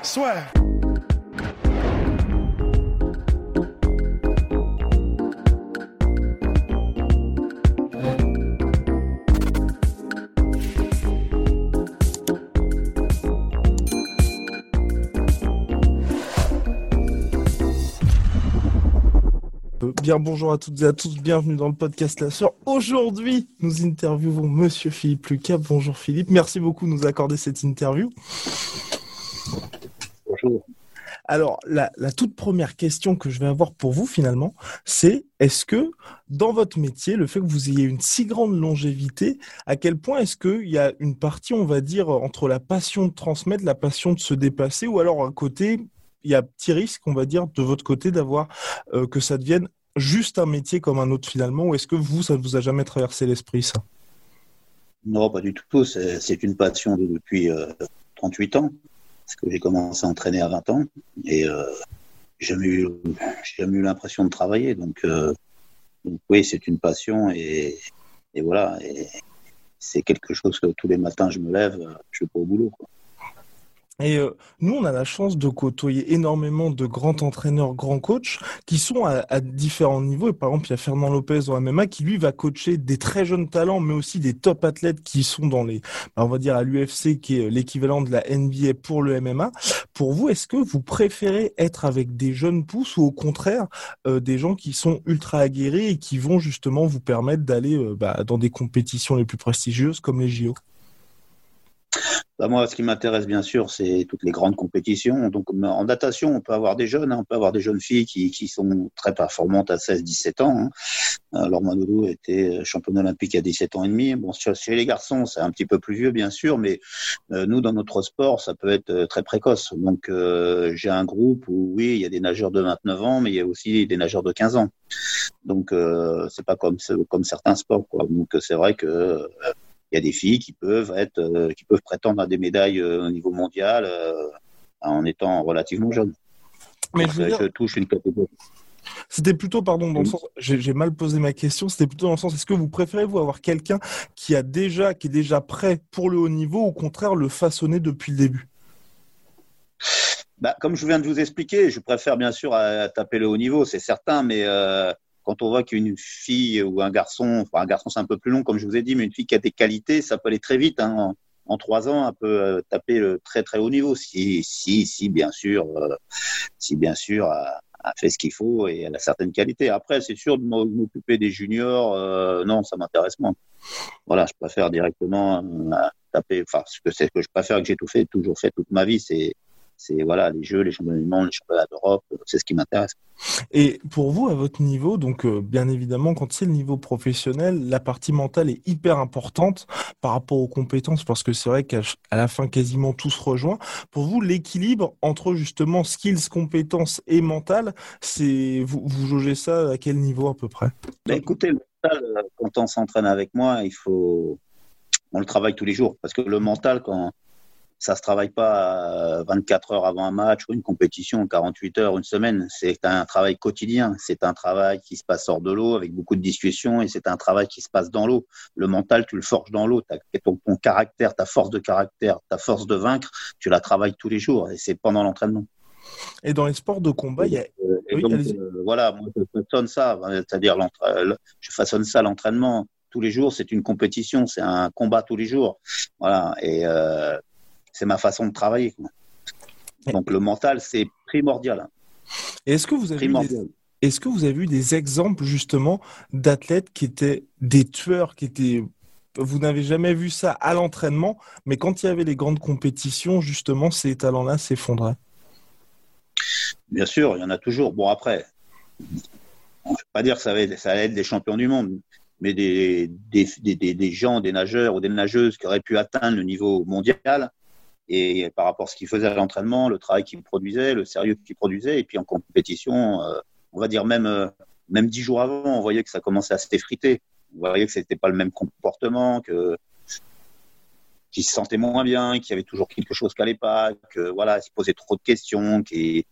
Swear. Euh, Bien bonjour à toutes et à tous, bienvenue dans le podcast La Sœur. Aujourd'hui, nous interviewons Monsieur Philippe Lucas. Bonjour Philippe, merci beaucoup de nous accorder cette interview. Alors, la, toute première question que je vais avoir pour vous finalement, c'est est-ce que dans votre métier, le fait que vous ayez une si grande longévité, à quel point est-ce qu'il y a une partie, on va dire, entre la passion de transmettre, la passion de se dépasser, ou alors à côté, il y a petit risque, on va dire, de votre côté, d'avoir euh, que ça devienne juste un métier comme un autre finalement, ou est-ce que vous, ça ne vous a jamais traversé l'esprit ça? Non, pas du tout. C'est une passion de- depuis euh, 38 ans, parce que j'ai commencé à entraîner à 20 ans, et euh, j'ai jamais eu, l'impression de travailler. Donc, euh, oui, c'est une passion, et, voilà. C'est quelque chose que tous les matins je me lève, je vais pas au boulot. Et euh, nous, on a la chance de côtoyer énormément de grands entraîneurs, grands coachs qui sont à, à différents niveaux. Et par exemple, il y a Fernand Lopez au MMA qui, lui, va coacher des très jeunes talents, mais aussi des top athlètes qui sont dans les, bah, on va dire, à l'UFC, qui est l'équivalent de la NBA pour le MMA. Pour vous, est-ce que vous préférez être avec des jeunes pousses ou au contraire, euh, des gens qui sont ultra aguerris et qui vont justement vous permettre d'aller euh, bah, dans des compétitions les plus prestigieuses comme les JO Bah, moi, ce qui m'intéresse bien sûr, c'est toutes les grandes compétitions. Donc, en natation, on peut avoir des jeunes, hein, on peut avoir des jeunes filles qui, sont très performantes à 16-17 ans. Hein. Alors, Manodo était championne olympique à 17 ans et demi. Bon, chez les garçons, c'est un petit peu plus vieux, bien sûr, mais euh, nous, dans notre sport, ça peut être euh, très précoce. Donc, euh, j'ai un groupe où, oui, il y a des nageurs de 29 ans, mais il y a aussi des nageurs de 15 ans. Donc, euh, c'est pas comme, certains sports. Donc, c'est vrai que euh, il y a des filles qui peuvent être, euh, qui peuvent prétendre à des médailles euh, au niveau mondial euh, en étant relativement jeunes. Mais Donc, je veux dire- je touche une catégorie. C'était plutôt, pardon, dans le sens, j'ai mal posé ma question, c'était plutôt dans le sens, est-ce que vous préférez vous avoir quelqu'un qui a déjà, qui est déjà prêt pour le haut niveau, ou au contraire le façonner depuis le début? Bah, comme je viens de vous expliquer, je préfère bien sûr à, à taper le haut niveau, c'est certain, mais quand on voit qu'une fille ou un garçon, enfin un garçon c'est un peu plus long comme je vous ai dit, mais une fille qui a des qualités, ça peut aller très vite. Hein. En, trois ans, elle peut euh, taper le très très haut niveau, si si si bien sûr, euh, si bien sûr elle, elle fait ce qu'il faut et elle a certaines qualités. Après, c'est sûr de m'o- m'occuper des juniors, euh, non, ça m'intéresse moins. Voilà, je préfère directement taper. Enfin, ce que c'est ce que je préfère que j'ai tout fait, toujours fait toute ma vie, c'est c'est voilà les jeux, les championnats du monde, les championnats d'Europe, c'est ce qui m'intéresse. Et pour vous, à votre niveau, donc euh, bien évidemment, quand c'est le niveau professionnel, la partie mentale est hyper importante par rapport aux compétences, parce que c'est vrai qu'à la fin, quasiment tout se rejoint. Pour vous, l'équilibre entre justement skills, compétences et mental, c'est vous, vous jaugez ça à quel niveau à peu près? Bah, écoutez, le mental, euh, quand on s'entraîne avec moi, il faut, on le travaille tous les jours, parce que le mental, quand ça se travaille pas euh, 24 heures avant un match ou une compétition, 48 heures, une semaine, c'est un travail quotidien, c'est un travail qui se passe hors de l'eau avec beaucoup de discussions et c'est un travail qui se passe dans l'eau. Le mental, tu le forges dans l'eau, ton, ton caractère, ta force de caractère, ta force de vaincre, tu la travailles tous les jours et c'est pendant l'entraînement. Et dans les sports de combat, il y a Euh, Oui, donc, euh, voilà, moi, je façonne ça, c'est-à-dire, euh, je façonne ça l'entraînement tous les jours, c'est une compétition, c'est un combat tous les jours. Voilà, et euh, c'est ma façon de travailler. quoi. Donc, le mental, c'est primordial. hein, Est-ce que vous avez eu des, primordial. est-ce que vous avez eu des exemples justement d'athlètes qui étaient des tueurs, qui étaient vous n'avez jamais vu ça à l'entraînement, mais quand il y avait les grandes compétitions, justement, ces talents-là s'effondraient? Bien sûr, il y en a toujours. Bon, après, on ne peut pas dire que ça va, être, ça va être des champions du monde, mais des, des, des, des, des gens, des nageurs ou des nageuses qui auraient pu atteindre le niveau mondial, et par rapport à ce qu'il faisait à l'entraînement, le travail qu'il produisait, le sérieux qu'il produisait, et puis en compétition, euh, on va dire même euh, même dix jours avant, on voyait que ça commençait à s'effriter. On voyait que c'était pas le même comportement, que qu'il se sentait moins bien, qu'il y avait toujours quelque chose qui allait pas, que voilà, il se posait trop de questions, qui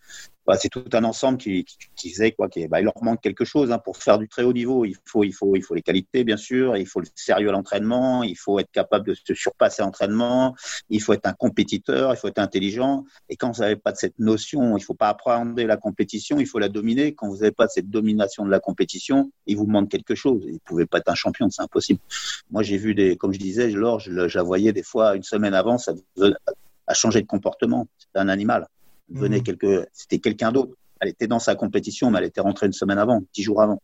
bah, c'est tout un ensemble qui, qui, qui faisait quoi, qui, bah, il leur manque quelque chose hein, pour faire du très haut niveau. Il faut, il faut, il faut les qualités bien sûr, il faut le sérieux à l'entraînement, il faut être capable de se surpasser à l'entraînement, il faut être un compétiteur, il faut être intelligent. Et quand vous n'avez pas de cette notion, il faut pas apprendre la compétition, il faut la dominer. Quand vous n'avez pas cette domination de la compétition, il vous manque quelque chose. Vous pouvez pas être un champion, c'est impossible. Moi, j'ai vu des, comme je disais, Laure, je la voyais des fois une semaine avant, ça a changé de comportement. C'est un animal venait mhm. quelque, c'était quelqu'un d'autre. Elle était dans sa compétition, mais elle était rentrée une semaine avant, dix jours avant.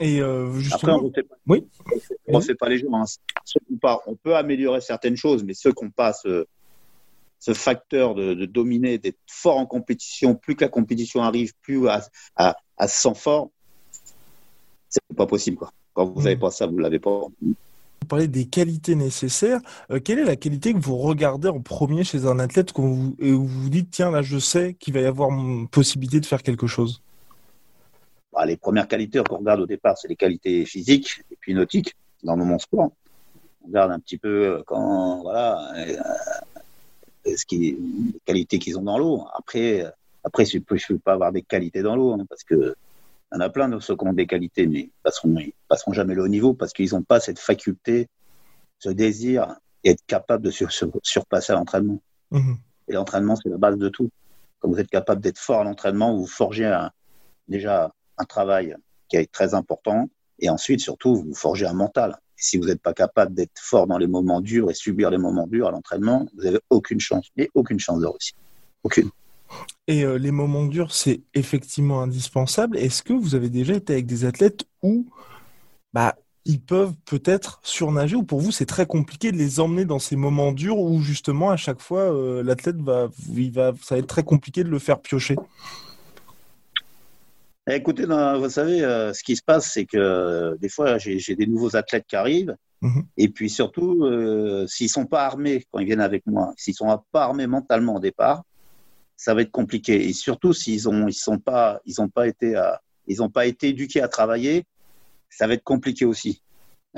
Et euh, justement, Après, on refait, oui. on refait pas les jours. Hein. On peut améliorer certaines choses, mais ceux qui n'ont pas ce, ce facteur de, de dominer, d'être fort en compétition, plus que la compétition arrive, plus à, à, à se sent fort, c'est pas possible. Quoi. Quand vous n'avez mhm. pas ça, vous l'avez pas. Vous parlez des qualités nécessaires. Euh, quelle est la qualité que vous regardez en premier chez un athlète quand vous, et vous vous dites, tiens, là, je sais qu'il va y avoir possibilité de faire quelque chose? Bah, Les premières qualités qu'on regarde au départ, c'est les qualités physiques et puis nautiques dans mon sport. On regarde un petit peu euh, quand, voilà, euh, ce qui, les qualités qu'ils ont dans l'eau. Après, après, je ne peux, pas avoir des qualités dans l'eau hein, parce que il y en a plein de ceux qui ont des qualités, mais ils passeront, passeront jamais le haut niveau parce qu'ils n'ont pas cette faculté, ce désir et être capable de surpasser l'entraînement. Mhm. Et l'entraînement, c'est la base de tout. Quand vous êtes capable d'être fort à l'entraînement, vous forgez déjà un travail qui est très important. Et ensuite, surtout, vous forgez un mental. Et si vous n'êtes pas capable d'être fort dans les moments durs et subir les moments durs à l'entraînement, vous n'avez aucune chance. Et aucune chance de réussir. Aucune. Et euh, les moments durs, c'est effectivement indispensable. Est-ce que vous avez déjà été avec des athlètes où bah, ils peuvent peut-être surnager ou pour vous c'est très compliqué de les emmener dans ces moments durs où justement à chaque fois euh, l'athlète va, il va, ça va être très compliqué de le faire piocher? Eh, écoutez, vous savez, euh, ce qui se passe, c'est que des fois j'ai des nouveaux athlètes qui arrivent. Mhm. Et puis surtout, s'ils sont pas armés quand ils viennent avec moi, s'ils sont pas armés mentalement au départ, ça va être compliqué. Et surtout s'ils ont, ils sont pas, ils ont pas été, ils ont pas été éduqués à travailler, ça va être compliqué aussi.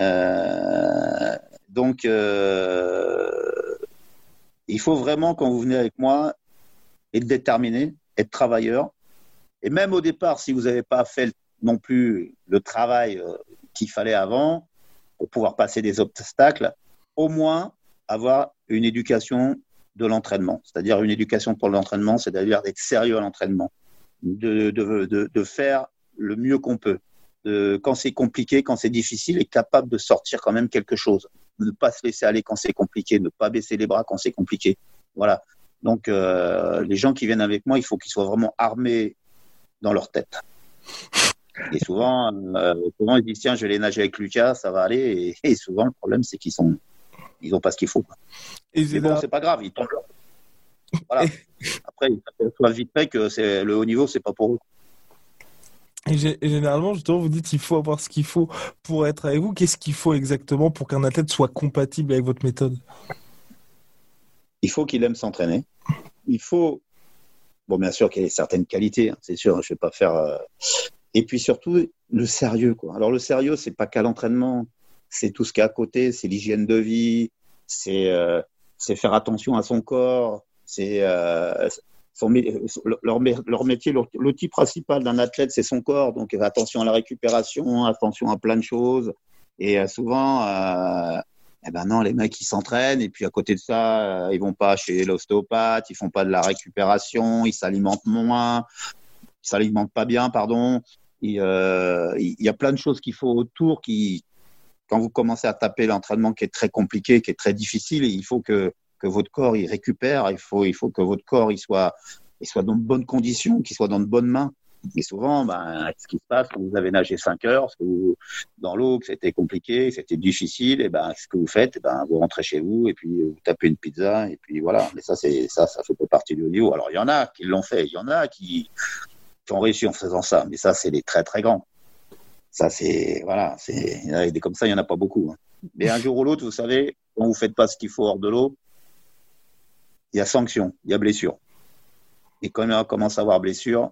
Euh, donc, euh, il faut vraiment quand vous venez avec moi être déterminé, être travailleur. Et même au départ, si vous n'avez pas fait non plus le travail euh, qu'il fallait avant pour pouvoir passer des obstacles, au moins avoir une éducation de l'entraînement, c'est-à-dire une éducation pour l'entraînement, c'est-à-dire d'être sérieux à l'entraînement, de, de, de, faire le mieux qu'on peut. Quand c'est compliqué, quand c'est difficile, être capable de sortir quand même quelque chose. Ne pas se laisser aller quand c'est compliqué, ne pas baisser les bras quand c'est compliqué. Voilà. Donc, euh, les gens qui viennent avec moi, il faut qu'ils soient vraiment armés dans leur tête. Et souvent, euh, souvent ils disent tiens, je vais aller nager avec Lucas, ça va aller. Et souvent, le problème, c'est qu'ils sont ils n'ont pas ce qu'il faut. Et Mais bon, c'est pas grave, ils tombent. Voilà. Après, ils s'aperçoivent vite fait que c'est le haut niveau, c'est pas pour eux. Et, généralement, justement, vous dites qu'il faut avoir ce qu'il faut pour être avec vous. Qu'est-ce qu'il faut exactement pour qu'un athlète soit compatible avec votre méthode? Il faut qu'il aime s'entraîner. Il faut, bon, bien sûr qu'il ait certaines qualités, hein, c'est sûr. Je vais pas faire. Euh, et puis surtout le sérieux, quoi. Alors le sérieux, c'est pas qu'à l'entraînement c'est tout ce qui est à côté, c'est l'hygiène de vie, c'est euh, faire attention à son corps, c'est euh, leur, leur, métier, l'outil principal d'un athlète, c'est son corps. Donc attention à la récupération, attention à plein de choses. Et euh, souvent, euh, eh ben non, les mecs ils s'entraînent et puis à côté de ça, ils vont pas chez l'ostéopathe, ils font pas de la récupération, ils s'alimentent moins, ils s'alimentent pas bien, pardon. Il, y a plein de choses qu'il faut autour qui quand vous commencez à taper l'entraînement qui est très compliqué, qui est très difficile, il faut que, votre corps il récupère, il faut, que votre corps il soit, dans de bonnes conditions, qu'il soit dans de bonnes mains. Et souvent, ben, ce qui se passe, vous avez nagé 5 heures, dans l'eau, que c'était compliqué, que c'était difficile, et ben, ce que vous faites, ben, vous rentrez chez vous et puis vous tapez une pizza et puis voilà. Mais ça, ça, ça fait pas partie du niveau. Alors il y en a qui l'ont fait, il y en a qui, qui ont réussi en faisant ça, mais ça, c'est les très très grands. Ça, c'est voilà, c'est comme ça, il y en a pas beaucoup. Hein. Mais un jour ou l'autre, vous savez, quand vous faites pas ce qu'il faut hors de l'eau, il y a sanction, il y a blessure. Et quand on commence à avoir blessure,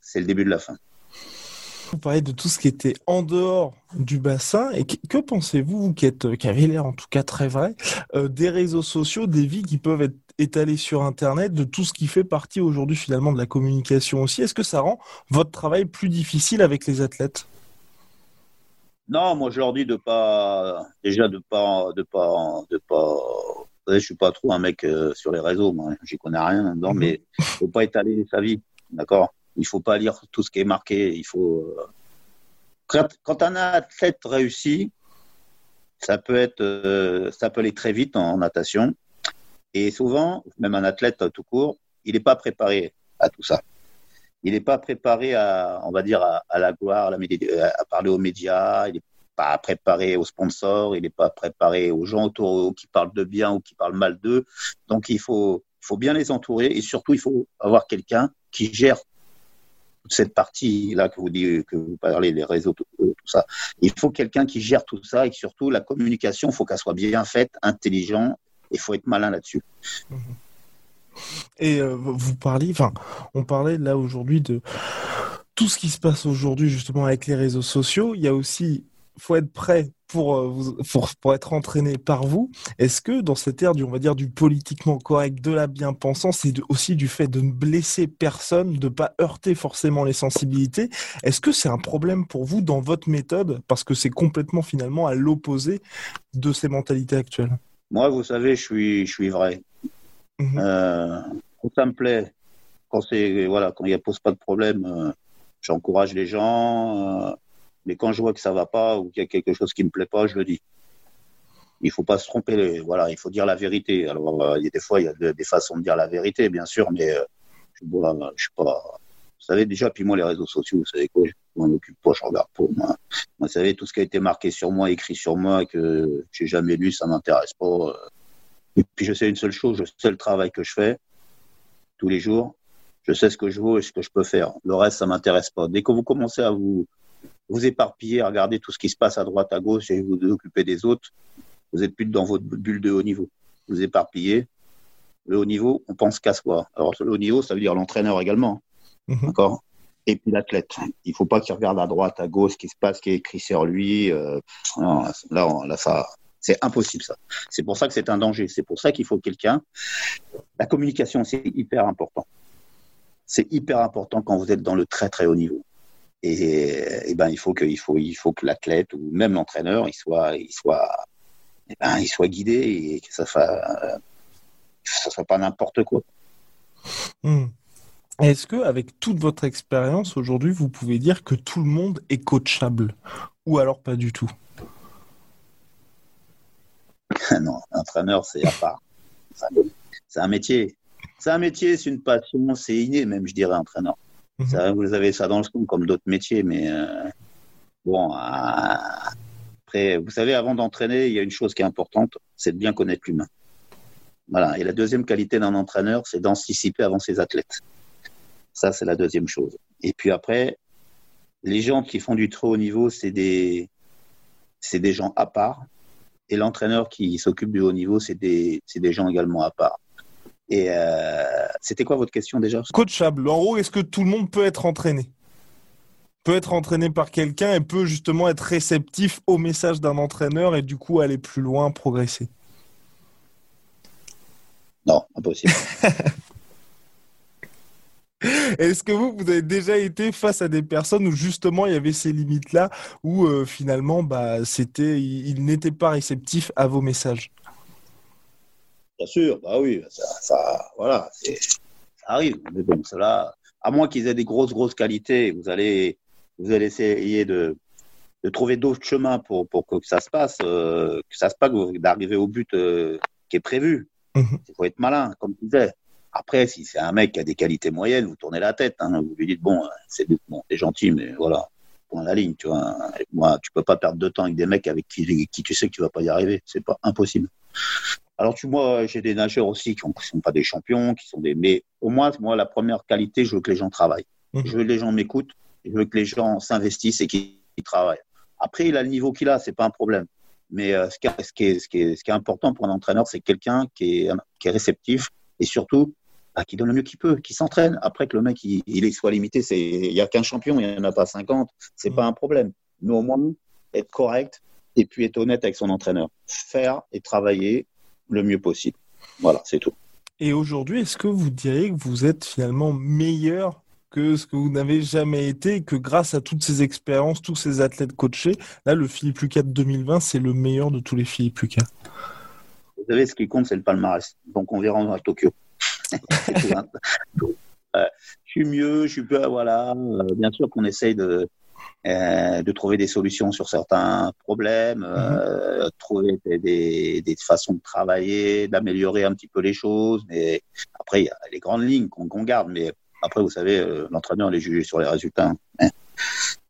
c'est le début de la fin. Vous parlez de tout ce qui était en dehors du bassin. Et que, pensez-vous, vous qui, êtes, qui avez l'air en tout cas très vrai, euh, des réseaux sociaux, des vies qui peuvent être étalées sur Internet, de tout ce qui fait partie aujourd'hui finalement de la communication aussi? Est-ce que ça rend votre travail plus difficile avec les athlètes? Non, moi je leur dis de pas, déjà de pas, de pas, de pas. Je suis pas trop un mec euh, sur les réseaux, moi, j'y connais rien dedans, mhm. mais faut pas étaler sa vie, d'accord? Il faut pas lire tout ce qui est marqué. Il faut. Euh, quand, un athlète réussit, ça peut être, euh, ça peut aller très vite en, natation. Et souvent, même un athlète tout court, il n'est pas préparé à tout ça. Il n'est pas préparé à, on va dire, à, la gloire, à, parler aux médias. Il n'est pas préparé aux sponsors. Il n'est pas préparé aux gens autour qui parlent de bien ou qui parlent mal d'eux. Donc, il faut, faut bien les entourer et surtout, il faut avoir quelqu'un qui gère cette partie-là que vous dites, que vous parlez, les réseaux, tout, ça. Il faut quelqu'un qui gère tout ça et surtout la communication, il faut qu'elle soit bien faite, intelligente, il faut être malin là-dessus. Et euh, vous parliez, enfin, on parlait là aujourd'hui de tout ce qui se passe aujourd'hui justement avec les réseaux sociaux. Il y a aussi faut être prêt pour, euh, pour, être entraîné par vous. Est-ce que dans cette ère du, on va dire, du politiquement correct, de la bien-pensance et aussi du fait de ne blesser personne, de ne pas heurter forcément les sensibilités, est-ce que c'est un problème pour vous dans votre méthode? Parce que c'est complètement finalement à l'opposé de ces mentalités actuelles Moi, vous savez, je suis, je suis vrai. Mmh euh, quand ça me plaît, quand c'est voilà, quand il ne pose pas de problème, euh, j'encourage les gens. Mais quand je vois que ça va pas ou qu'il y a quelque chose qui me plaît pas, je le dis. Il faut pas se tromper. Voilà, il faut dire la vérité. Alors, euh, il y a des fois, il y a des façons de dire la vérité, bien sûr, mais euh, je, voilà, je suis pas. Vous savez déjà, puis moi, les réseaux sociaux, vous savez quoi, je m'en occupe pas, je regarde pas. Moi. vous savez, tout ce qui a été marqué sur moi, écrit sur moi, que j'ai jamais lu, ça m'intéresse pas. Et puis, je sais une seule chose, je sais le travail que je fais tous les jours. Je sais ce que je vaux et ce que je peux faire. Le reste, ça m'intéresse pas. Dès que vous commencez à vous vous éparpiller, à regarder tout ce qui se passe à droite, à gauche et vous occuper des autres, vous êtes plus dans votre bulle de haut niveau. Vous éparpillez. Le haut niveau, on pense qu'à soi. Alors, le haut niveau, ça veut dire l'entraîneur également. Mhm. D'accord? Et puis l'athlète. Il faut pas qu'il regarde à droite, à gauche, ce qui se passe, ce qui est écrit sur lui. Euh, là, là, ça, c'est impossible ça. C'est pour ça que c'est un danger. C'est pour ça qu'il faut quelqu'un. La communication, c'est hyper important. C'est hyper important quand vous êtes dans le très très haut niveau. Et, ben, il faut que, faut, il faut que l'athlète ou même l'entraîneur, il soit, il soit, et ben, il soit guidé et que ça ne soit pas n'importe quoi. Hmm. Est-ce que, avec toute votre expérience aujourd'hui, vous pouvez dire que tout le monde est coachable? Ou alors pas du tout? Non, entraîneur, c'est à part. C'est un métier. C'est un métier, c'est une passion, c'est inné, même, je dirais, entraîneur. Mhm. vous avez ça dans le son comme d'autres métiers, mais euh, bon, euh, après, vous savez, avant d'entraîner, il y a une chose qui est importante, c'est de bien connaître l'humain. Voilà. Et la deuxième qualité d'un entraîneur, c'est d'anticiper avant ses athlètes. Ça, c'est la deuxième chose. Et puis après, les gens qui font du très haut niveau, c'est des, c'est des gens à part. Et l'entraîneur qui s'occupe du haut niveau, c'est des, c'est des gens également à part. Et euh, c'était quoi votre question déjà? Coachable. En gros, est-ce que tout le monde peut être entraîné? Peut être entraîné par quelqu'un et peut justement être réceptif au message d'un entraîneur et du coup aller plus loin, progresser? Non, impossible. Est-ce que vous, vous avez déjà été face à des personnes où justement il y avait ces limites-là, où euh, finalement bah, c'était, ils n'étaient pas réceptifs à vos messages? Bien sûr, bah oui, ça, voilà, ça arrive. Mais bon, cela, à moins qu'ils aient des grosses, grosses qualités, vous allez, vous allez essayer de, de trouver d'autres chemins pour, pour que ça se passe, euh, que ça se passe, d'arriver au but euh, qui est prévu. Mhm. Il faut être malin, comme tu disais. Après, si c'est un mec qui a des qualités moyennes, vous tournez la tête. Hein, vous lui dites bon, c'est bon, gentil, mais voilà, point la ligne, tu vois. Moi, tu peux pas perdre de temps avec des mecs avec qui, qui tu sais que tu vas pas y arriver. C'est pas impossible. Alors, tu vois, j'ai des nageurs aussi qui ne sont pas des champions, qui sont des. Mais au moins, moi, la première qualité, je veux que les gens travaillent. Mhm. Je veux que les gens m'écoutent. Je veux que les gens s'investissent et qu'ils travaillent. Après, il a le niveau qu'il a, c'est pas un problème. Mais ce, qui est, ce, qui est, ce, qui est, ce, qui est, important pour un entraîneur, c'est quelqu'un qui est, qui est réceptif et surtout bah, qui donne le mieux qu'il peut, qui s'entraîne. Après que le mec il, il soit limité, il n'y a qu'un champion, il n'y en a pas 50, c'est pas un problème. Mais au moins être correct et puis être honnête avec son entraîneur. Faire et travailler le mieux possible. Voilà, c'est tout. Et aujourd'hui, est-ce que vous diriez que vous êtes finalement meilleur que ce que vous n'avez jamais été, que grâce à toutes ces expériences, tous ces athlètes coachés, là, le Philippe Lucas de 2020, c'est le meilleur de tous les Philippe Lucas? Vous savez, ce qui compte, c'est le palmarès. Donc, on verra à Tokyo. Euh, je suis mieux, je suis plus, voilà. Euh, bien sûr qu'on essaye de, euh, de trouver des solutions sur certains problèmes, euh, mm-hmm. trouver des, des, façons de travailler, d'améliorer un petit peu les choses. Mais après, il y a les grandes lignes qu'on garde. Mais après, vous savez, l'entraîneur est jugé sur les résultats. Hein.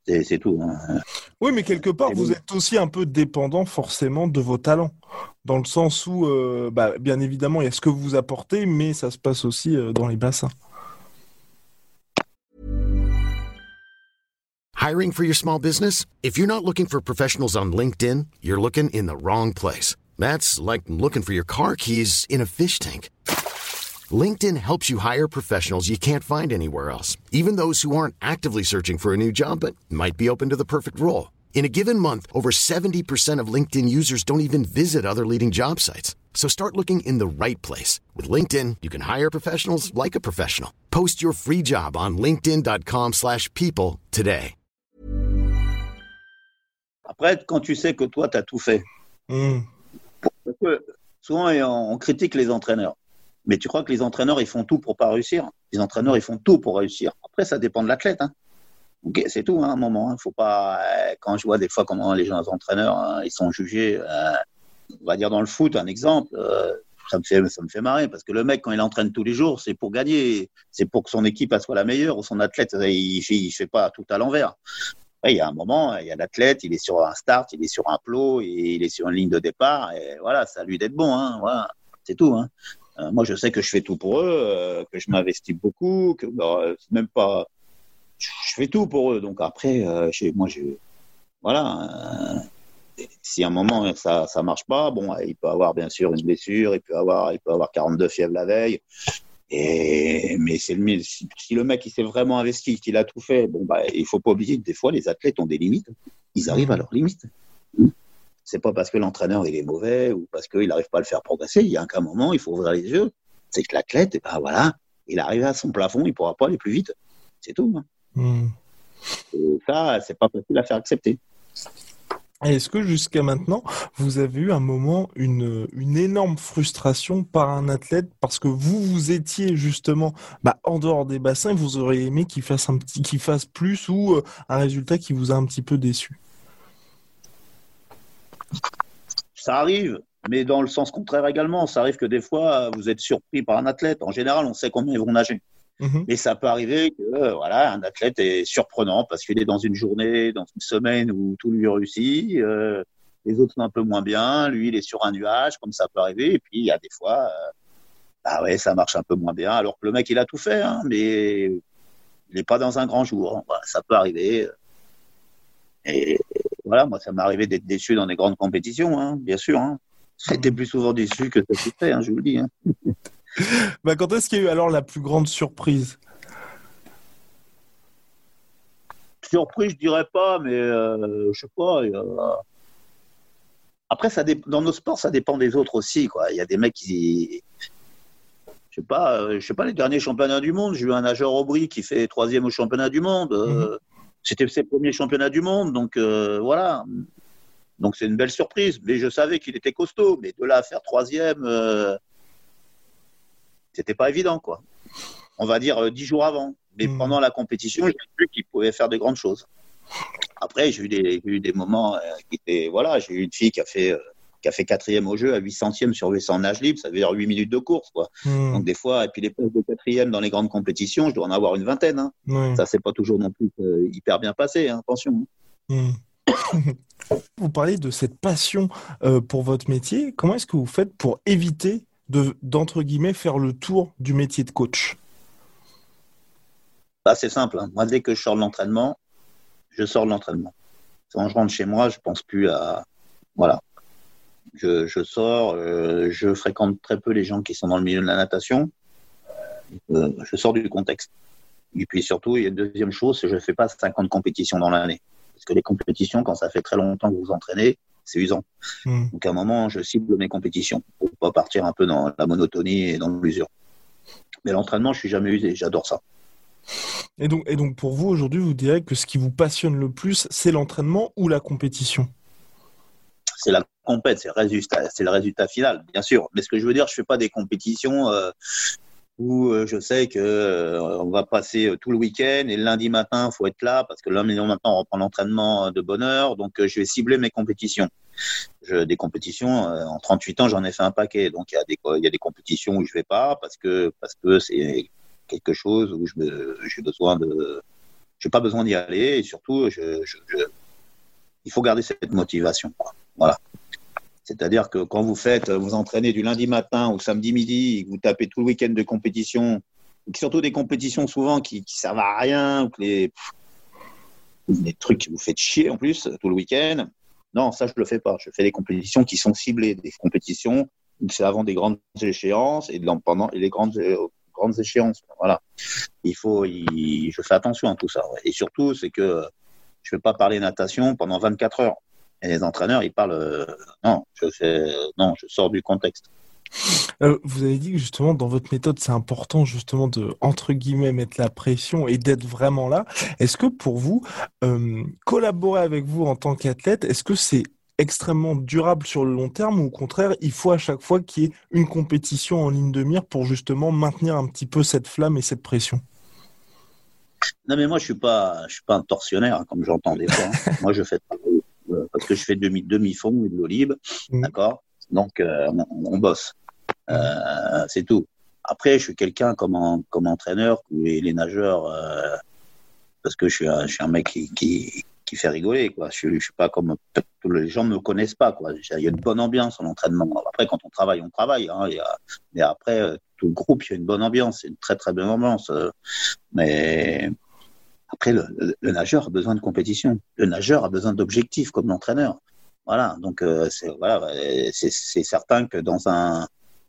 C'est tout. Hein. Oui, mais quelque part, vous êtes aussi un peu dépendant forcément de vos talents. Dans le sens où, bah, bien évidemment, il y a ce que vous apportez, mais ça se passe aussi dans les bassins. Hiring for your small business? If you're not looking for professionals on LinkedIn, you're looking in the wrong place. That's like looking for your car keys in a fish tank. LinkedIn helps you hire professionals you can't find anywhere else, even those who aren't actively searching for a new job but might be open to the perfect role. In a given month, over 70% of LinkedIn users don't even visit other leading job sites. So start looking in the right place. With LinkedIn, you can hire professionals like a professional. Post your free job on linkedin.com slash people today. Après, quand tu sais que toi, tu as tout fait. Mm. Parce que souvent, on critique les entraîneurs. Mais tu crois que les entraîneurs, ils font tout pour pas réussir Les entraîneurs, ils font tout pour réussir. Après, ça dépend de l'athlète. Hein. C'est tout, hein, un moment. Hein. Faut pas. Euh, quand je vois des fois comment les gens, les entraîneurs, hein, ils sont jugés. Euh, on va dire dans le foot, un exemple. Euh, ça me fait, ça me fait marrer parce que le mec, quand il entraîne tous les jours, c'est pour gagner, c'est pour que son équipe soit la meilleure ou son athlète, il il fait pas tout à l'envers il y a un moment, il y a l'athlète, il est sur un start, il est sur un plot, il est sur une ligne de départ, et voilà, à lui d'être bon, hein, c'est tout. Moi, je sais que je fais tout pour eux, que je m'investis beaucoup, que bah, même pas, fais tout pour eux. Donc après, euh, moi, je, voilà. si à un moment ça marche pas, bon, il peut avoir bien sûr une blessure, il peut avoir il peut avoir 42 fièvres la veille. Et, mais c'est le si, le mec il s'est vraiment investi, qu'il a tout fait, bon bah il faut pas oublier que des fois les athlètes ont des limites. Ils arrivent à leurs limites. C'est pas parce que l'entraîneur il est mauvais ou parce qu'il n'arrive pas à le faire progresser. Il y a un moment, il faut ouvrir les yeux. C'est que l'athlète, eh ben voilà, il arrive à son plafond, il pourra pas aller plus vite. C'est tout. Hein. Et ça, c'est pas facile à faire accepter. Est-ce que jusqu'à maintenant, vous avez eu un moment, une, une énorme frustration par un athlète parce que vous, vous étiez justement bah, en dehors des bassins et vous auriez aimé qu'il fasse, un petit, qu'il fasse plus ou euh, un résultat qui vous a un petit peu déçu? Ça arrive, mais dans le sens contraire également. Ça arrive que des fois, vous êtes surpris par un athlète. En général, on sait combien ils vont nager. Mhm. Mais ça peut arriver que euh, voilà, un athlète est surprenant parce qu'il est dans une journée, dans une semaine où tout lui réussit, euh, les autres sont un peu moins bien, lui il est sur un nuage, comme ça peut arriver. Et puis il y a des fois, euh, bah ouais, ça marche un peu moins bien, alors que le mec il a tout fait, hein, mais il n'est pas dans un grand jour. Voilà, ça peut arriver. Et voilà, moi ça m'est arrivé d'être déçu dans des grandes compétitions, hein, bien sûr. Hein. J'étais plus souvent déçu que fait, hein, je vous le dis. Hein. bah, quand est-ce qu'il y a eu alors la plus grande surprise? Surprise, je dirais pas, mais euh, je sais pas. Après, ça dans nos sports, ça dépend des autres aussi. Quoi. Il y a des mecs qui. Je sais pas, euh, je sais pas, les derniers championnats du monde, j'ai eu un nageur Aubry qui fait troisième au championnat du monde. Euh, mhm. C'était ses premiers championnats du monde, donc voilà. Donc c'est une belle surprise. Mais je savais qu'il était costaud, mais de là à faire troisième, c'était pas évident, quoi. On va dire euh, dix jours avant. Mais hmm. pendant la compétition, j'ai vu qu'il pouvait faire de grandes choses. Après, j'ai eu des, eu des moments euh, qui étaient, voilà, j'ai eu une fille qui a fait, euh, qui a fait quatrième au jeu à 8 centièmes sur 800 nage libre, ça veut dire 8 minutes de course, quoi. Hmm. Donc, des fois, et puis les places de quatrième dans les grandes compétitions, je dois en avoir une vingtaine, hein. Ça, c'est pas toujours non plus hyper bien passé, hein, attention. Hmm. vous parlez de cette passion pour votre métier. Comment est-ce que vous faites pour éviter d'entre guillemets faire le tour du métier de coach bah, C'est simple. Hein. Moi, dès que je sors de l'entraînement, je sors de l'entraînement. Quand je rentre chez moi, je pense plus à. Voilà. Je, je sors, euh, je fréquente très peu les gens qui sont dans le milieu de la natation. Euh, je sors du contexte. Et puis surtout, il y a une deuxième chose, je ne fais pas 50 compétitions dans l'année. Parce que les compétitions, quand ça fait très longtemps que vous vous entraînez, c'est usant. Hmm. Donc à un moment, je cible mes compétitions pour pas partir un peu dans la monotonie et dans l'usure. Mais l'entraînement, je suis jamais usé, j'adore ça. Et donc, et donc pour vous, aujourd'hui, vous direz que ce qui vous passionne le plus, c'est l'entraînement ou la compétition? C'est la compète, c'est le résultat, c'est le résultat final, bien sûr. Mais ce que je veux dire, je fais pas des compétitions euh, où euh, je sais que euh, on va passer euh, tout le week-end et le lundi matin, faut être là parce que lundi matin on reprend l'entraînement de bonne heure, donc euh, je vais cibler mes compétitions. Je, des compétitions euh, en 38 ans, j'en ai fait un paquet, donc il y a des y a des compétitions où je vais pas parce que parce que c'est quelque chose où j'ai besoin de j'ai pas besoin d'y aller et surtout je, je, je- il faut garder cette motivation quoi. Voilà. C'est-à-dire que quand vous faites, vous entraînez du lundi matin au samedi midi, vous tapez tout le week-end de compétition, et surtout des compétitions souvent qui, qui servent à rien, ou que les, des trucs qui vous faites chier en plus tout le week-end. Non, ça je le fais pas. Je fais des compétitions qui sont ciblées, des compétitions c'est avant des grandes échéances et pendant les grandes euh, grandes échéances. Voilà. Il faut, il- je fais attention à tout ça. Et surtout, c'est que je ne vais pas parler natation pendant 24 heures. Et les entraîneurs, ils parlent. euh, non, je fais, non, je sors du contexte. Euh, vous avez dit que justement dans votre méthode c'est important justement de entre guillemets mettre la pression et d'être vraiment là. Est-ce que pour vous euh, collaborer avec vous en tant qu'athlète, est-ce que c'est extrêmement durable sur le long terme ou au contraire il faut à chaque fois qu'il y ait une compétition en ligne de mire pour justement maintenir un petit peu cette flamme et cette pression? Non, mais moi, je suis pas, je suis pas un tortionnaire, hein, comme j'entends des fois. hein. moi, je fais euh, parce que je fais demi demi fond et de l'olive, Mhm. d'accord? Donc, euh, on, on bosse. Euh, c'est tout. Après, je suis quelqu'un comme en- comme entraîneur où les, nageurs, euh, parce que je suis un, je suis un mec qui, qui qui fait rigoler quoi. Je, je suis pas comme les gens me connaissent pas quoi. Il y a une bonne ambiance en entraînement. Après, quand on travaille, on travaille. Hein, a, mais après, tout le groupe, il y a une bonne ambiance, c'est une très très bonne ambiance. mais après, le, nageur a besoin de compétition. Le nageur a besoin d'objectifs comme l'entraîneur. Voilà, donc euh, c'est voilà, euh, c'est certain que dans un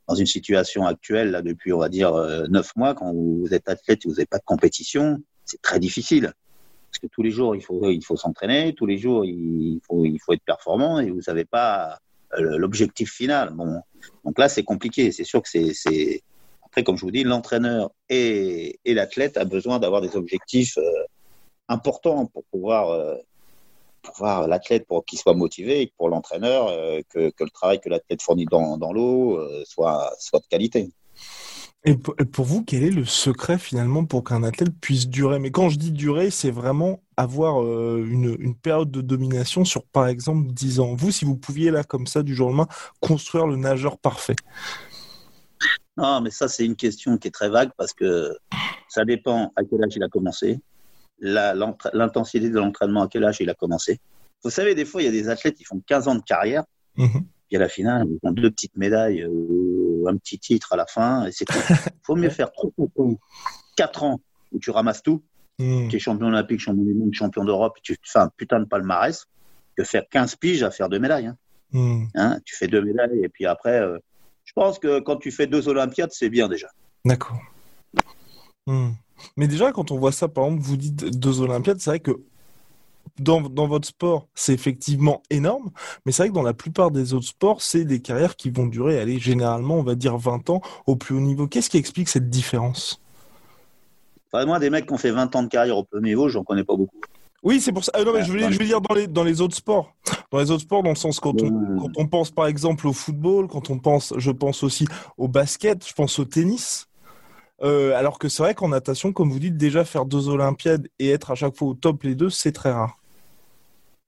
dans une situation actuelle là depuis on va dire euh, neuf mois, quand vous êtes athlète et vous n'avez pas de compétition, c'est très difficile parce que tous les jours il faut il faut s'entraîner, tous les jours il faut il faut être performant et vous n'avez pas l'objectif final. Bon, donc là c'est compliqué. C'est sûr que c'est après comme je vous dis l'entraîneur et l'athlète a besoin d'avoir des objectifs euh, importants pour pouvoir euh, l'athlète pour qu'il soit motivé et pour l'entraîneur euh, que, le travail que l'athlète fournit dans, l'eau euh, soit, de qualité. Et pour, vous, quel est le secret finalement pour qu'un athlète puisse durer? Mais quand je dis durer, c'est vraiment avoir une, une période de domination sur par exemple 10 ans. Vous, si vous pouviez là comme ça du jour au lendemain construire le nageur parfait. Non, mais ça c'est une question qui est très vague parce que ça dépend à quel âge il a commencé, l'intensité de l'entraînement à quel âge il a commencé. Vous savez, des fois il y a des athlètes qui font 15 ans de carrière, puis à la finale ils ont deux petites médailles ou un petit titre à la fin et c'est tout. faut mieux faire 4 ans où tu ramasses tout Mhm. tu es champion olympique, champion du monde, champion d'Europe, et tu fais un putain de palmarès, que faire 15 piges à faire deux médailles. Hein. Mhm. Hein, tu fais deux médailles, et puis après, euh, pense que quand tu fais deux Olympiades, c'est bien déjà. D'accord. Hmm. Mais déjà, quand on voit ça, par exemple, vous dites deux Olympiades, c'est vrai que dans, dans votre sport, c'est effectivement énorme, mais c'est vrai que dans la plupart des autres sports, c'est des carrières qui vont durer, allez, généralement, on va dire 20 ans au plus haut niveau. Qu'est-ce qui explique cette différence? Enfin, moi, des mecs qui ont fait 20 ans de carrière au premier niveau, j'en connais pas beaucoup. Oui, c'est pour ça. Ah non, mais je voulais, je veux dire dans les, dans les autres sports. Dans les autres sports, dans le sens quand on, quand on pense par exemple au football, quand on pense, je pense aussi au basket, je pense au tennis. Euh, alors que c'est vrai qu'en natation, comme vous dites, déjà faire deux Olympiades et être à chaque fois au top les deux, c'est très rare.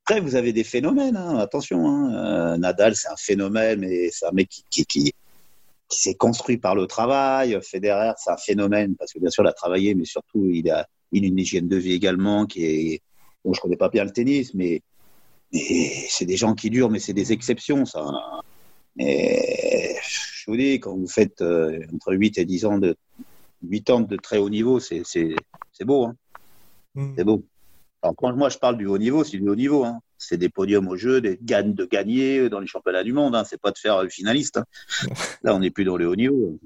Après, vous avez des phénomènes, hein, attention. Hein. Euh, Nadal, c'est un phénomène, mais c'est un mec qui, qui, qui, qui s'est construit par le travail. Federer, c'est un phénomène, parce que bien sûr, il a travaillé, mais surtout, il a, il a une hygiène de vie également qui est. Bon, je connais pas bien le tennis, mais, mais c'est des gens qui durent, mais c'est des exceptions, ça. Mais je vous dis, quand vous faites euh, entre 8 et 10 ans de 8 ans de très haut niveau, c'est beau, hein. Hmm. C'est beau. Alors, quand moi je parle du haut niveau, c'est du haut niveau. Hein. c'est des podiums au jeu, des gagnes de gagner dans les championnats du monde. Hein. C'est pas de faire finaliste. Hein. Là, on n'est plus dans le haut niveau.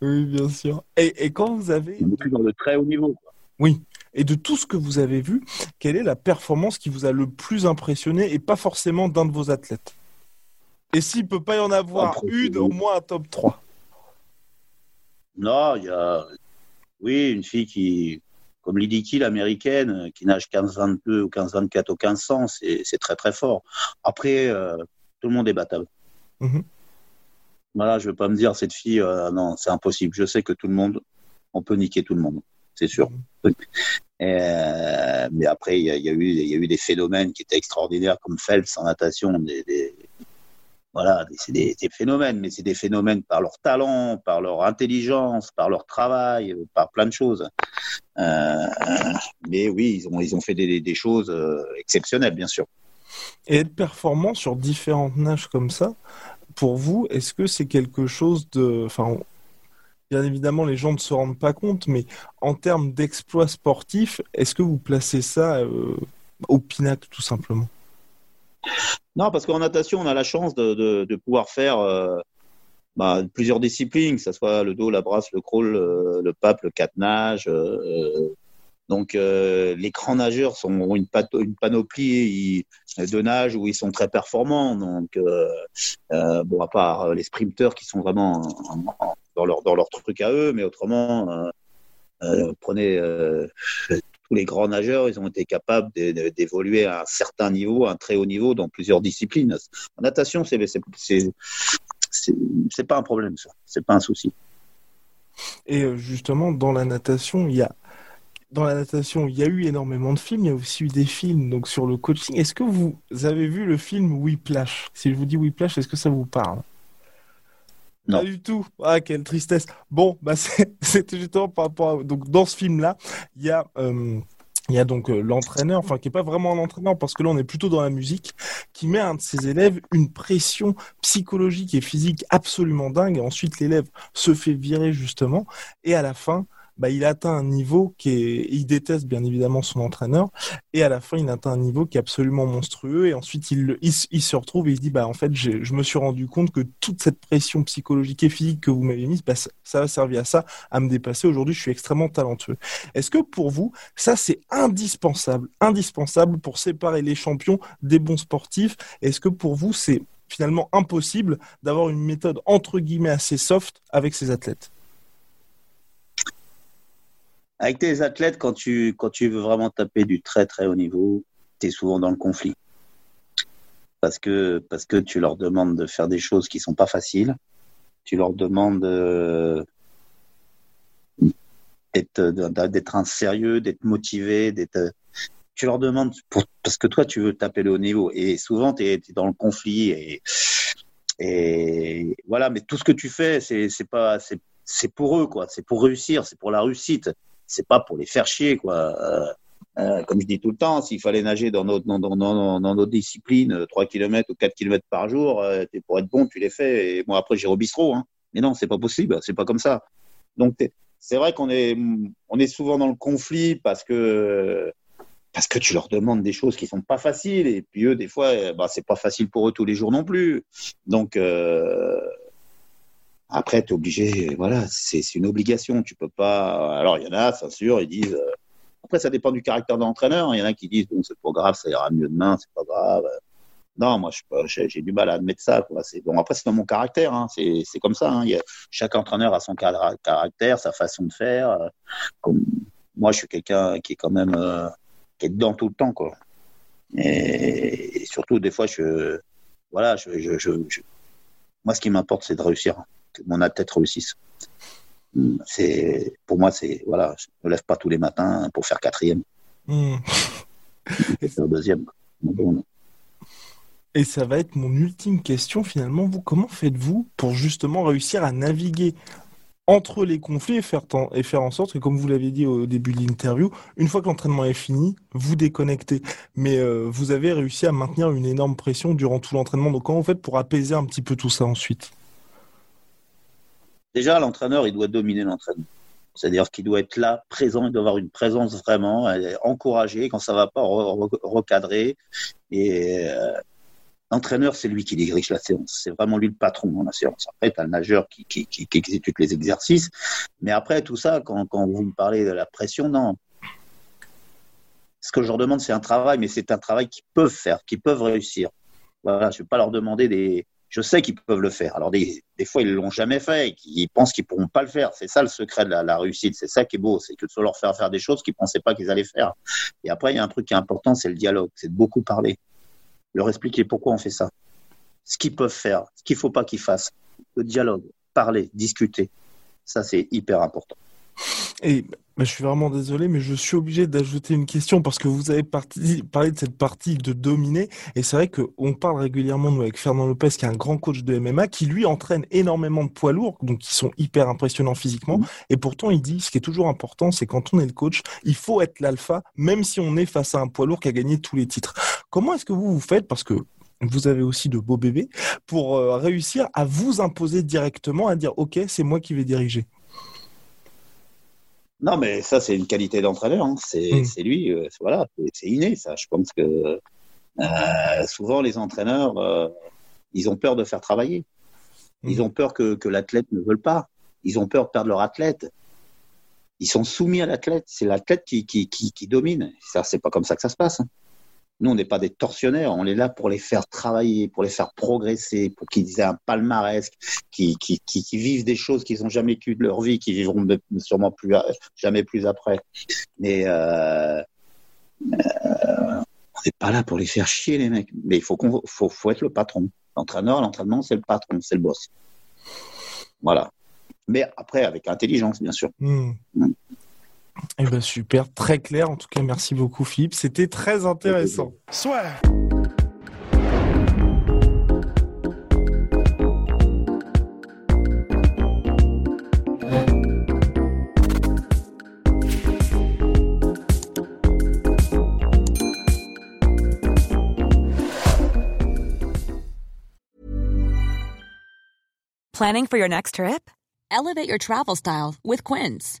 Oui, bien sûr. Et, et quand vous avez. On n'est plus dans le très haut niveau. Oui. Et de tout ce que vous avez vu, quelle est la performance qui vous a le plus impressionné et pas forcément d'un de vos athlètes? Et s'il peut pas y en avoir une, au moins un top 3 Non, il y a. Oui, une fille qui, comme Lidiki, l'américaine, qui nage 15-22 ou 15-24 au 1500, c'est très très fort. Après, euh, tout le monde est battable. Mhm. Voilà, je ne veux pas me dire, cette fille, euh, non, c'est impossible. Je sais que tout le monde, on peut niquer tout le monde, c'est sûr. Euh, mais après, il y, a, eu, des phénomènes qui étaient extraordinaires, comme Phelps en natation, des, voilà, c'est des, phénomènes, mais c'est des phénomènes par leur talent, par leur intelligence, par leur travail, par plein de choses. Euh, mais oui, ils ont, fait des, choses euh, exceptionnelles, bien sûr. Et être performant sur différentes nages comme ça, pour vous, est-ce que c'est quelque chose de... bien évidemment, les gens ne se rendent pas compte, mais en termes d'exploit sportif, est-ce que vous placez ça euh, au pinacle, tout simplement? Non, parce qu'en natation, on a la chance de, pouvoir faire euh, bah, plusieurs disciplines, que ce soit le dos, la brasse, le crawl, euh, le pape, le catenage. Euh, donc, les grands nageurs ont une, panoplie de nage où ils sont très performants. Donc, à part les sprinteurs qui sont vraiment dans leur, dans leur truc à eux, mais autrement, prenez les grands nageurs, ils ont été capables d'évoluer à un certain niveau, à un très haut niveau dans plusieurs disciplines. En natation, c'est c'est pas un problème, ça. C'est pas un souci. Et euh, justement, dans la natation, il y a dans la natation, il y a eu énormément de films, il y a aussi eu des films donc sur le coaching. Est-ce que vous avez vu le film Whiplash? Si je vous dis Whiplash, est-ce que ça vous parle? Pas du tout. Ah, quelle tristesse. Bon, bah c'était justement par rapport à... Donc, dans ce film-là, il y a... Euh, il y a donc euh, l'entraîneur, enfin qui est pas vraiment un entraîneur parce que là on est plutôt dans la musique, qui met à un de ses élèves une pression psychologique et physique absolument dingue. Et ensuite l'élève se fait virer justement et à la fin bah, il atteint un niveau qui est, il déteste bien évidemment son entraîneur, et à la fin il atteint un niveau qui est absolument monstrueux, et ensuite il, se retrouve et il dit bah en fait je me suis rendu compte que toute cette pression psychologique et physique que vous m'avez mise, bah, ça, ça va servir à ça, à me dépasser. Aujourd'hui je suis extrêmement talentueux. Est-ce que pour vous ça c'est indispensable, indispensable pour séparer les champions des bons sportifs? Est-ce que pour vous c'est finalement impossible d'avoir une méthode entre guillemets assez soft avec ces athlètes? Avec tes athlètes, quand tu, quand tu veux vraiment taper du très très haut niveau, tu es souvent dans le conflit. Parce que, parce que tu leur demandes de faire des choses qui sont pas faciles. Tu leur demandes euh, d'être un sérieux, d'être motivé, d'être. Tu leur demandes parce que toi tu veux taper le haut niveau et souvent tu es, dans le conflit et, et voilà. Mais tout ce que tu fais, c'est pas c'est pour eux quoi. C'est pour réussir, c'est pour la réussite c'est pas pour les faire chier, quoi. Euh, euh, comme je dis tout le temps, s'il fallait nager dans notre, dans, dans, dans, notre discipline 3 km ou 4 km par jour, euh, pour être bon, tu les fais. Et moi, après, j'irai au bistrot. Hein. Mais non, c'est pas possible. C'est pas comme ça. Donc, c'est vrai qu'on est, on est souvent dans le conflit parce que, parce que tu leur demandes des choses qui sont pas faciles. Et puis eux, des fois, bah, c'est pas facile pour eux tous les jours non plus. Donc, euh, après, tu es obligé, voilà, c'est une obligation. Tu peux pas. Alors, il y en a, c'est sûr, ils disent. Euh, après, ça dépend du caractère de l'entraîneur. Il y en a qui disent, bon, c'est pas grave, ça ira mieux demain, c'est pas grave. Non, moi, j'ai du mal à admettre ça. Bon, après, c'est dans mon caractère. Hein. C'est comme ça. Hein. Chaque entraîneur a son caractère, sa façon de faire. Euh, moi, je suis quelqu'un qui est quand même euh, qui est dedans tout le temps. Et, surtout, des fois, je, voilà, moi, ce qui m'importe, c'est de réussir que mon athlète réussisse. C'est, pour moi, c'est, voilà, je me lève pas tous les matins pour faire quatrième. Hmm. Et faire deuxième. Et ça va être mon ultime question finalement. Vous, comment faites-vous pour justement réussir à naviguer entre les conflits et faire, et faire en sorte que, comme vous l'avez dit au début de l'interview, une fois que l'entraînement est fini, vous déconnectez. Mais euh, vous avez réussi à maintenir une énorme pression durant tout l'entraînement. Donc comment vous faites pour apaiser un petit peu tout ça ensuite? Déjà, l'entraîneur, il doit dominer l'entraînement. C'est-à-dire qu'il doit être là, présent, il doit avoir une présence vraiment, encouragée, quand ça va pas, recadrer. Et euh, l'entraîneur, c'est lui qui dirige la séance. C'est vraiment lui le patron dans la séance. Après, tu as le nageur qui, qui, exécute les exercices. Mais après, tout ça, quand, quand vous me parlez de la pression, non. Ce que je leur demande, c'est un travail, mais c'est un travail qu'ils peuvent faire, qu'ils peuvent réussir. Voilà, je ne vais pas leur demander des, je sais qu'ils peuvent le faire. Alors des, fois, ils l'ont jamais fait, ils pensent qu'ils pourront pas le faire. C'est ça le secret de la, réussite. C'est ça qui est beau, c'est que de leur faire faire des choses qu'ils pensaient pas qu'ils allaient faire. Et après, il y a un truc qui est important, c'est le dialogue, c'est de beaucoup parler, leur expliquer pourquoi on fait ça, ce qu'ils peuvent faire, ce qu'il faut pas qu'ils fassent. Le dialogue, parler, discuter, ça c'est hyper important. Et bah, je suis vraiment désolé, mais je suis obligé d'ajouter une question parce que vous avez parlé de cette partie de dominer. Et c'est vrai qu'on parle régulièrement, nous, avec Fernand Lopez, qui est un grand coach de MMA, qui lui entraîne énormément de poids lourds, donc qui sont hyper impressionnants physiquement. Et pourtant, il dit, ce qui est toujours important, c'est quand on est le coach, il faut être l'alpha, même si on est face à un poids lourd qui a gagné tous les titres. Comment est-ce que vous vous faites Parce que vous avez aussi de beaux bébés pour euh, réussir à vous imposer directement, à dire, OK, c'est moi qui vais diriger. Non, mais ça, c'est une qualité d'entraîneur. Hein. Mm. C'est lui, euh, voilà, c'est inné, ça. Je pense que euh, souvent, les entraîneurs, euh, ils ont peur de faire travailler. Ils mm. ont peur que, que l'athlète ne veuille pas. Ils ont peur de perdre leur athlète. Ils sont soumis à l'athlète. C'est l'athlète qui, qui, qui, qui, domine. Ça, c'est pas comme ça que ça se passe. Hein. Nous, on n'est pas des tortionnaires, on est là pour les faire travailler, pour les faire progresser, pour qu'ils aient un palmarès, qui, qui, qui, vivent des choses qu'ils n'ont jamais vécues de leur vie, qui vivront sûrement plus, jamais plus après. Mais euh, euh, on n'est pas là pour les faire chier, les mecs. Mais il faut, faut, faut être le patron. L'entraîneur, l'entraînement, c'est le patron, c'est le boss. Voilà. Mais après, avec intelligence, bien sûr. Hmm. Eh ben super, très clair. En tout cas, merci beaucoup Philippe. C'était très intéressant. Soit. Planning for your next trip? Elevate your travel style with Quince.